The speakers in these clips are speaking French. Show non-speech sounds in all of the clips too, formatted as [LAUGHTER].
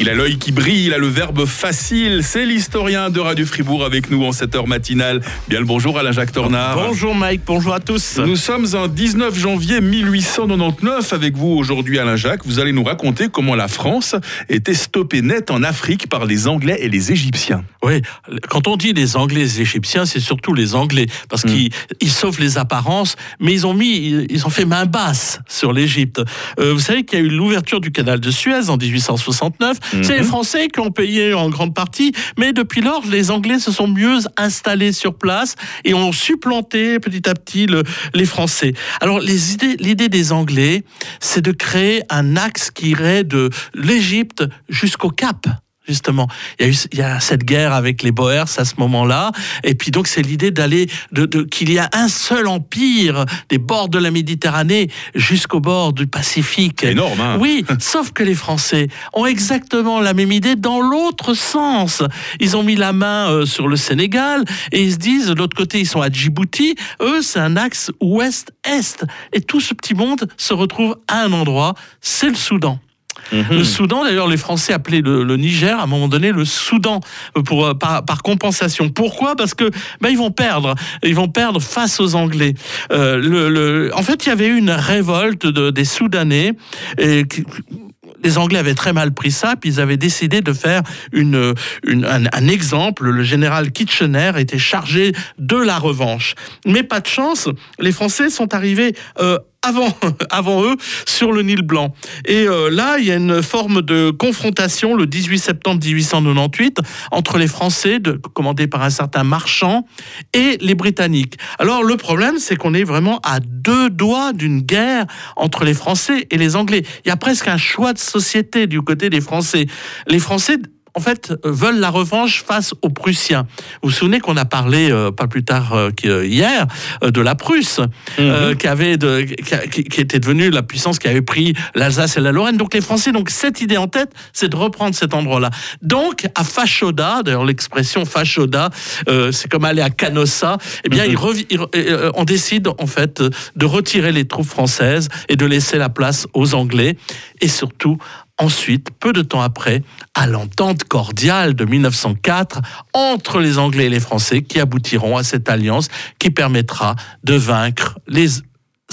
Il a l'œil qui brille, il a le verbe facile. C'est l'historien de Radio Fribourg avec nous en cette heure matinale. Bien le bonjour Alain-Jacques Tornard. Bonjour Mike, bonjour à tous. Nous sommes en 19 janvier 1899 avec vous aujourd'hui Alain-Jacques. Vous allez nous raconter comment la France était stoppée net en Afrique par les Anglais et les Égyptiens. Oui, quand on dit les Anglais et les Égyptiens, c'est surtout les Anglais parce Hmm. qu'ils ils sauvent les apparences, mais ils ont mis, ils ont fait main basse sur l'Égypte. Euh, vous savez qu'il y a eu l'ouverture du canal de Suez en 1869. C'est les Français qui ont payé en grande partie, mais depuis lors, les Anglais se sont mieux installés sur place et ont supplanté petit à petit le- les Français. Alors l'idée des Anglais, c'est de créer un axe qui irait de l'Égypte jusqu'au Cap justement. Il y a eu il y a cette guerre avec les Boers à ce moment-là, et puis donc c'est l'idée d'aller de, de- qu'il y a un seul empire des bords de la Méditerranée jusqu'au bord du Pacifique. Énorme, hein Oui, sauf que les Français ont exactement la même idée dans l'autre sens. Ils ont mis la main euh, sur le Sénégal et ils se disent de l'autre côté ils sont à Djibouti. Eux c'est un axe ouest-est et tout ce petit monde se retrouve à un endroit, c'est le Soudan. Le Soudan, d'ailleurs, les Français appelaient le, Niger à un moment donné le Soudan euh, pour, euh, par, compensation. Pourquoi? Parce que ben, ils vont perdre. Ils vont perdre face aux Anglais. Euh, en fait, il y avait eu une révolte de- des Soudanais. Et, les Anglais avaient très mal pris ça, puis ils avaient décidé de faire une, une- un, un exemple. Le général Kitchener était chargé de la revanche. Mais pas de chance, les Français sont arrivés euh, avant, [LAUGHS] avant eux sur le Nil Blanc. Et euh, là, il y a une forme de confrontation le 18 septembre 1898 entre les Français, commandés par un certain Marchand, et les Britanniques. Alors le problème, c'est qu'on est vraiment à deux doigts d'une guerre entre les Français et les Anglais. Il y a presque un choix de société du côté des Français. Les Français en fait, veulent la revanche face aux Prussiens. Vous vous souvenez qu'on a parlé, euh, pas plus tard euh, qu'hier, euh, de la Prusse, euh, qui, avait de, qui, a- qui- qui était devenue la puissance qui avait pris l'Alsace et la Lorraine. Donc les Français, donc cette idée en tête, c'est de reprendre cet endroit-là. Donc à Fachoda, d'ailleurs l'expression Fachoda, c'est comme aller à Canossa, eh bien euh, on décide en fait de retirer les troupes françaises et de laisser la place aux Anglais et surtout ensuite, peu de temps après, à l'entente cordiale de 1904 entre les Anglais et les Français qui aboutiront à cette alliance qui permettra de vaincre les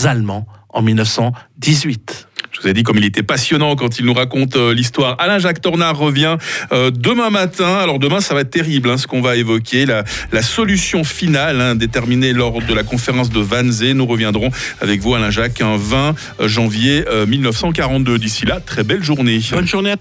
Allemands en 1918. Je vous ai dit comme il était passionnant quand il nous raconte euh, l'histoire. Alain-Jacques Tornard revient euh, demain matin. Alors demain, ça va être terrible hein, ce qu'on va évoquer. La, la solution finale hein, déterminée lors de la conférence de Wannsee. Nous reviendrons avec vous, Alain-Jacques, un 20 janvier euh, 1942. D'ici là, très belle journée. Bonne journée à